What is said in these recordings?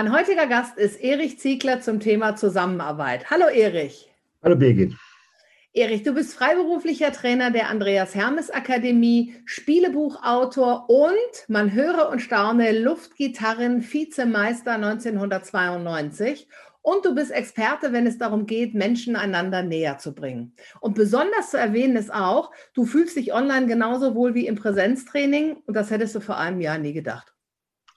Mein heutiger Gast ist Erich Ziegler zum Thema Zusammenarbeit. Hallo Erich. Hallo Birgit. Erich, du bist freiberuflicher Trainer der Andreas Hermes Akademie, Spielebuchautor und, man höre und staune, Luftgitarren Vizemeister 1992 und du bist Experte, wenn es darum geht, Menschen einander näher zu bringen. Und besonders zu erwähnen ist auch, du fühlst dich online genauso wohl wie im Präsenztraining und das hättest du vor einem Jahr nie gedacht.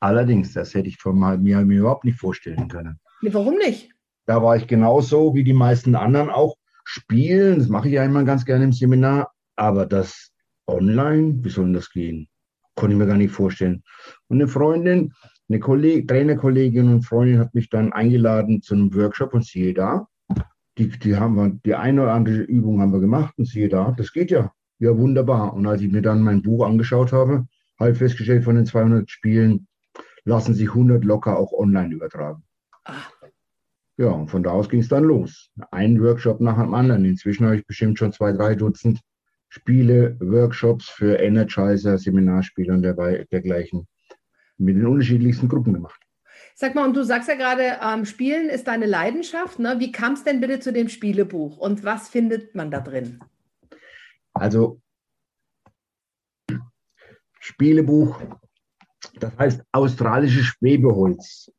Allerdings, das hätte ich vor einem halben Jahr mir überhaupt nicht vorstellen können. Nee, warum nicht? Da war ich genauso wie die meisten anderen auch spielen. Das mache ich ja immer ganz gerne im Seminar. Aber das online, wie soll denn das gehen? Konnte ich mir gar nicht vorstellen. Und eine Freundin, eine Kolleg Trainerkollegin und Freundin hat mich dann eingeladen zu einem Workshop und siehe da, die, die, haben wir, die eine oder andere Übung haben wir gemacht und siehe da, das geht ja. Ja, wunderbar. Und als ich mir dann mein Buch angeschaut habe, habe ich festgestellt, von den 200 Spielen lassen sich 100 locker auch online übertragen. Ach. Ja, und von da aus ging es dann los. Ein Workshop nach dem anderen. Inzwischen habe ich bestimmt schon zwei, drei Dutzend Spiele, Workshops für Energizer, Seminarspiele und dergleichen mit den unterschiedlichsten Gruppen gemacht. Sag mal, und du sagst ja gerade, ähm, Spielen ist deine Leidenschaft. Ne? Wie kam es denn bitte zu dem Spielebuch und was findet man da drin? Also, Spielebuch das heißt australisches Schwebeholz.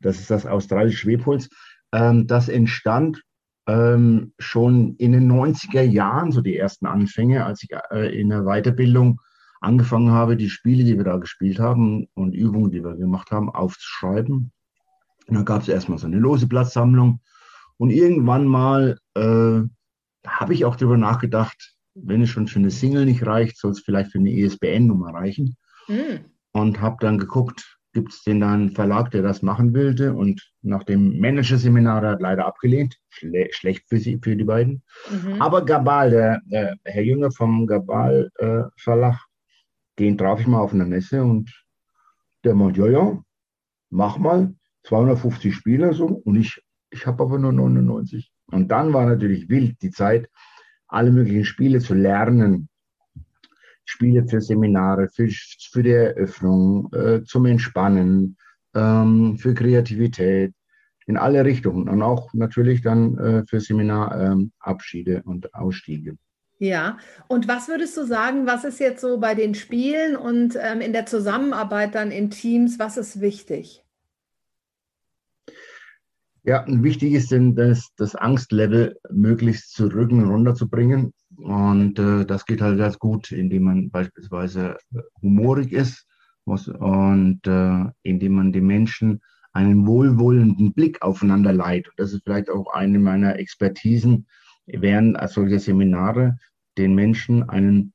Das ist das australische Schwebholz. Ähm, das entstand ähm, schon in den 90er Jahren, so die ersten Anfänge, als ich äh, in der Weiterbildung angefangen habe, die Spiele, die wir da gespielt haben und Übungen, die wir gemacht haben, aufzuschreiben. Und dann gab es erstmal so eine lose Blattsammlung. Und irgendwann mal äh, habe ich auch darüber nachgedacht, wenn es schon für eine Single nicht reicht, soll es vielleicht für eine ISBN-Nummer reichen. Mm und habe dann geguckt, gibt es denn da einen Verlag, der das machen wollte? Und nach dem Managerseminar hat leider abgelehnt. Schle schlecht für sie, für die beiden. Mhm. Aber Gabal, der, der, Herr Jünger vom Gabal äh, Verlag, den traf ich mal auf einer Messe und der meint, ja, ja, mach mal. 250 Spieler so und ich, ich habe aber nur 99. Und dann war natürlich wild die Zeit, alle möglichen Spiele zu lernen, Spiele für Seminare, für, für die Eröffnung, äh, zum Entspannen, ähm, für Kreativität, in alle Richtungen und auch natürlich dann äh, für Seminarabschiede ähm, und Ausstiege. Ja, und was würdest du sagen, was ist jetzt so bei den Spielen und ähm, in der Zusammenarbeit dann in Teams, was ist wichtig? Ja, wichtig ist denn, das, das Angstlevel möglichst zu Rücken runterzubringen. Und äh, das geht halt ganz gut, indem man beispielsweise äh, humorig ist und äh, indem man den Menschen einen wohlwollenden Blick aufeinander leiht. Und das ist vielleicht auch eine meiner Expertisen während solcher Seminare, den Menschen einen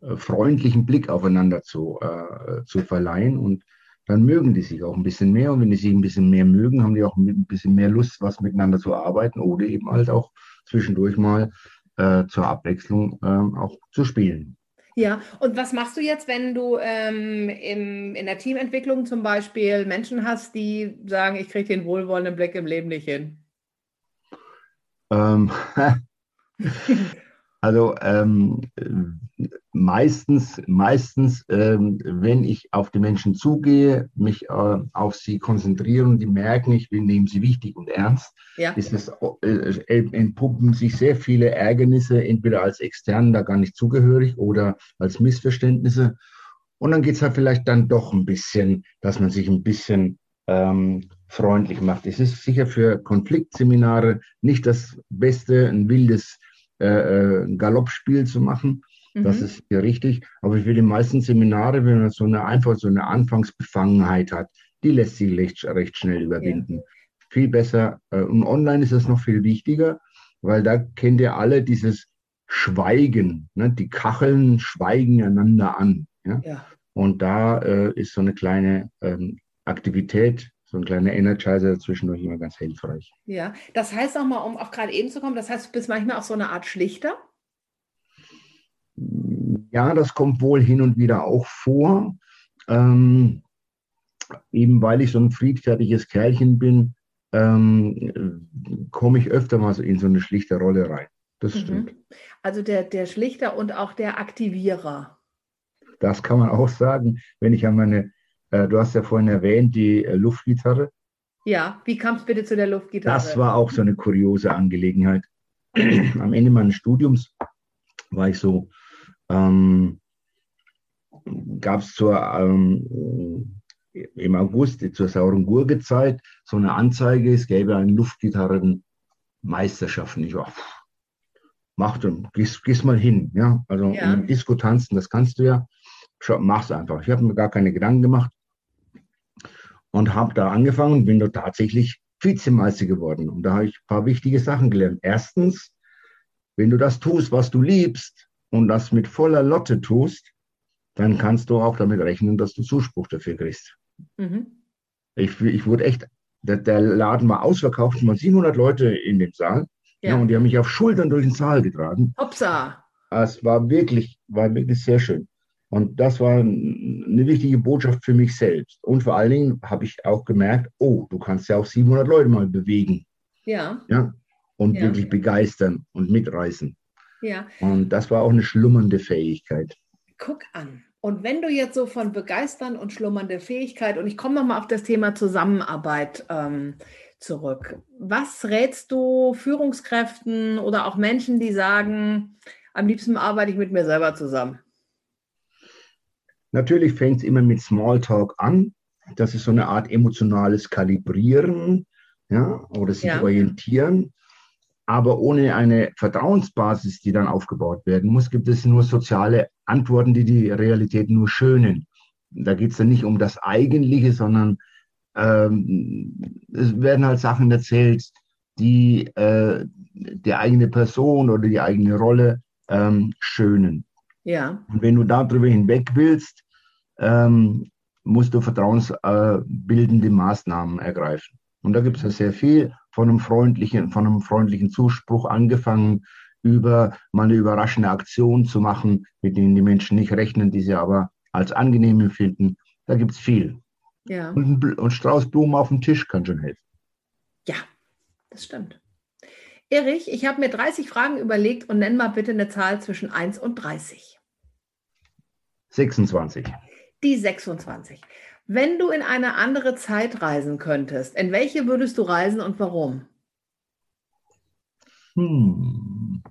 äh, freundlichen Blick aufeinander zu, äh, zu verleihen und dann mögen die sich auch ein bisschen mehr. Und wenn die sich ein bisschen mehr mögen, haben die auch ein bisschen mehr Lust, was miteinander zu arbeiten oder eben halt auch zwischendurch mal äh, zur Abwechslung äh, auch zu spielen. Ja, und was machst du jetzt, wenn du ähm, im, in der Teamentwicklung zum Beispiel Menschen hast, die sagen, ich kriege den wohlwollenden Blick im Leben nicht hin? Ähm, Also ähm, meistens, meistens, ähm, wenn ich auf die Menschen zugehe, mich äh, auf sie konzentriere und die merken, ich wir nehmen sie wichtig und ernst, ja. ist es, äh, äh, entpuppen sich sehr viele Ärgernisse, entweder als extern da gar nicht zugehörig oder als Missverständnisse. Und dann geht es halt vielleicht dann doch ein bisschen, dass man sich ein bisschen ähm, freundlich macht. Es ist sicher für Konfliktseminare nicht das Beste, ein wildes äh, äh, ein Galoppspiel zu machen. Mhm. Das ist ja richtig. Aber für die meisten Seminare, wenn man so eine einfach so eine Anfangsbefangenheit hat, die lässt sich recht, recht schnell überwinden. Ja. Viel besser. Äh, und online ist das noch viel wichtiger, weil da kennt ihr alle dieses Schweigen. Ne? Die Kacheln schweigen einander an. Ja? ja. Und da äh, ist so eine kleine ähm, Aktivität, so ein kleiner Energizer zwischendurch immer ganz hilfreich. Ja, das heißt auch mal, um auch gerade eben zu kommen, das heißt, du bist manchmal auch so eine Art Schlichter? Ja, das kommt wohl hin und wieder auch vor. Ähm, eben weil ich so ein friedfertiges Kerlchen bin, ähm, komme ich öfter mal in so eine schlichte Rolle rein. Das mhm. stimmt. Also der, der Schlichter und auch der Aktivierer. Das kann man auch sagen, wenn ich an meine, du hast ja vorhin erwähnt, die äh, Luftgitarre. Ja, wie kam es bitte zu der Luftgitarre? Das war auch so eine kuriose Angelegenheit. Am Ende meines Studiums war ich so, ähm, gab es zur ähm, im August zur sauren Gurkezeit so eine Anzeige, es gäbe eine Luftgitarrenmeisterschaften. Ich war, mach du, gehst, gehst mal hin. Ja? Also ja. Disco tanzen, das kannst du ja. Mach's einfach. Ich habe mir gar keine Gedanken gemacht und habe da angefangen und bin da tatsächlich Vizemeister geworden. Und da habe ich ein paar wichtige Sachen gelernt. Erstens, wenn du das tust, was du liebst und das mit voller Lotte tust, dann kannst du auch damit rechnen, dass du Zuspruch dafür kriegst. Mhm. Ich, ich wurde echt, der, der, Laden war ausverkauft, waren 700 Leute in dem Saal. Ja. ja. und die haben mich auf Schultern durch den Saal getragen. Hopsa! Es war wirklich, war wirklich sehr schön. Und das war eine wichtige Botschaft für mich selbst. Und vor allen Dingen habe ich auch gemerkt, oh, du kannst ja auch 700 Leute mal bewegen. Ja. Ja. Und ja. wirklich begeistern und mitreißen. Ja. Und das war auch eine schlummernde Fähigkeit. Guck an. Und wenn du jetzt so von begeistern und schlummernde Fähigkeit, und ich komme nochmal auf das Thema Zusammenarbeit ähm, zurück. Was rätst du Führungskräften oder auch Menschen, die sagen, am liebsten arbeite ich mit mir selber zusammen? Natürlich fängt es immer mit Smalltalk an. Das ist so eine Art emotionales Kalibrieren ja, oder sich ja. orientieren. Aber ohne eine Vertrauensbasis, die dann aufgebaut werden muss, gibt es nur soziale Antworten, die die Realität nur schönen. Da geht es dann nicht um das Eigentliche, sondern ähm, es werden halt Sachen erzählt, die äh, die eigene Person oder die eigene Rolle ähm, schönen. Ja. Und wenn du darüber hinweg willst, ähm, musst du vertrauensbildende Maßnahmen ergreifen. Und da gibt es ja sehr viel von einem freundlichen, von einem freundlichen Zuspruch angefangen, über mal eine überraschende Aktion zu machen, mit denen die Menschen nicht rechnen, die sie aber als angenehm empfinden. Da gibt es viel. Ja. Und und Strauß Blumen auf dem Tisch kann schon helfen. Ja, das stimmt. Erich, ich habe mir 30 Fragen überlegt und nenn mal bitte eine Zahl zwischen 1 und 30. 26. Die 26. Wenn du in eine andere Zeit reisen könntest, in welche würdest du reisen und warum? Hm.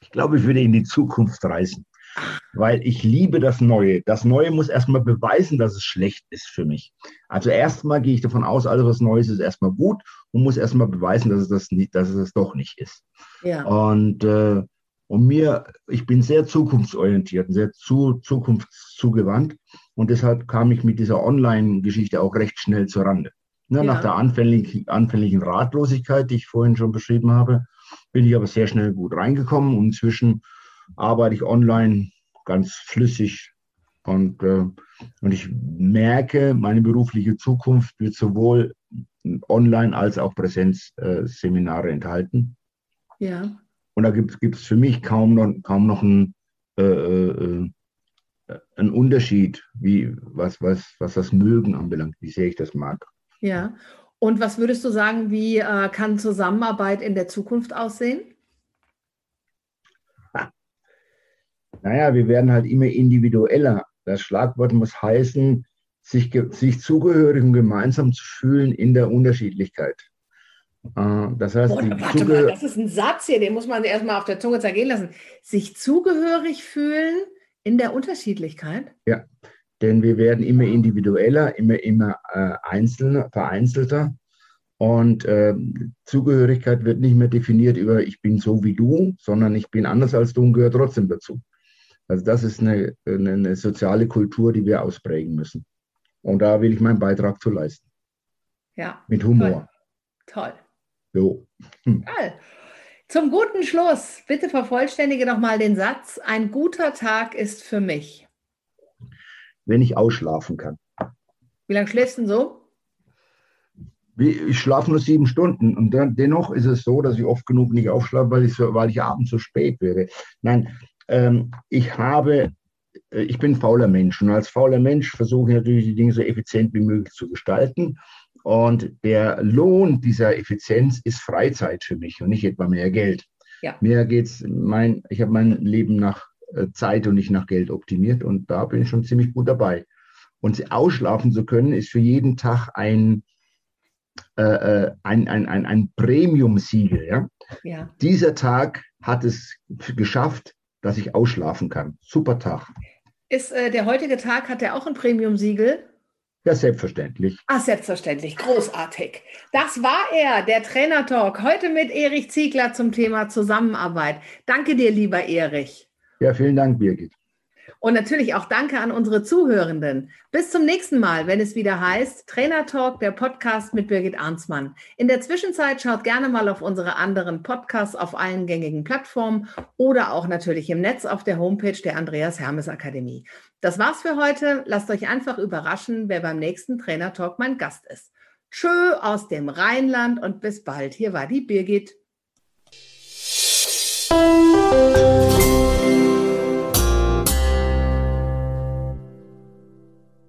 Ich glaube, ich würde in die Zukunft reisen, weil ich liebe das Neue. Das Neue muss erstmal beweisen, dass es schlecht ist für mich. Also erstmal gehe ich davon aus, alles was Neues ist erstmal gut und muss erstmal beweisen, dass es das nicht, dass es das doch nicht ist. Ja. Und äh, und mir, ich bin sehr zukunftsorientiert, sehr zu, zukunftszugewandt. Und deshalb kam ich mit dieser Online-Geschichte auch recht schnell zur Rande. Ne, ja. Nach der anfänglichen, anfänglichen Ratlosigkeit, die ich vorhin schon beschrieben habe, bin ich aber sehr schnell gut reingekommen. Und inzwischen arbeite ich online ganz flüssig. Und, äh, und ich merke, meine berufliche Zukunft wird sowohl online als auch Präsenzseminare äh, enthalten. Ja. Und da gibt es für mich kaum noch, kaum noch einen, äh, äh, einen Unterschied, wie, was, was, was das Mögen anbelangt, wie sehr ich das mag. Ja. Und was würdest du sagen, wie äh, kann Zusammenarbeit in der Zukunft aussehen? Naja, wir werden halt immer individueller. Das Schlagwort muss heißen, sich, sich zugehörig und gemeinsam zu fühlen in der Unterschiedlichkeit. Äh, das heißt, Boah, warte mal, das ist ein Satz hier, den muss man erstmal auf der Zunge zergehen lassen. Sich zugehörig fühlen in der Unterschiedlichkeit? Ja, denn wir werden immer individueller, immer, immer äh, einzelner, vereinzelter. Und äh, Zugehörigkeit wird nicht mehr definiert über ich bin so wie du, sondern ich bin anders als du und gehöre trotzdem dazu. Also das ist eine, eine, soziale Kultur, die wir ausprägen müssen. Und da will ich meinen Beitrag zu leisten. Ja. Mit Humor. Toll. Toll. Jo. Hm. Zum guten Schluss, bitte vervollständige noch mal den Satz: Ein guter Tag ist für mich. Wenn ich ausschlafen kann. Wie lange schläfst du denn so? ich schlafe nur sieben Stunden und dann, dennoch ist es so, dass ich oft genug nicht aufschlafe, weil ich, so, weil ich abends zu spät werde. Nein, ähm, ich habe, äh, ich bin fauler Mensch und als fauler Mensch versuche ich natürlich die Dinge so effizient wie möglich zu gestalten. Und der Lohn dieser Effizienz ist Freizeit für mich und nicht etwa mehr Geld. Ja. Mir geht's mein, ich habe mein Leben nach äh, Zeit und nicht nach Geld optimiert und da bin ich schon ziemlich gut dabei. Und ausschlafen zu können, ist für jeden Tag ein, äh, äh, ein, ein, ein, ein Premium-Siegel. Ja? ja? Dieser Tag hat es geschafft, dass ich ausschlafen kann. Super Tag. Ist äh, der heutige Tag, hat der auch ein Premium-Siegel? Ja, selbstverständlich. Ah, selbstverständlich. Großartig. Das war er, der Trainer-Talk. Heute mit Erich Ziegler zum Thema Zusammenarbeit. Danke dir, lieber Erich. Ja, vielen Dank, Birgit. Und natürlich auch danke an unsere Zuhörenden. Bis zum nächsten Mal, wenn es wieder heißt Trainer Talk, der Podcast mit Birgit Arnsmann. In der Zwischenzeit schaut gerne mal auf unsere anderen Podcasts auf allen gängigen Plattformen oder auch natürlich im Netz auf der Homepage der Andreas Hermes Akademie. Das war's für heute. Lasst euch einfach überraschen, wer beim nächsten Trainer Talk mein Gast ist. Tschö aus dem Rheinland und bis bald. Hier war die Birgit.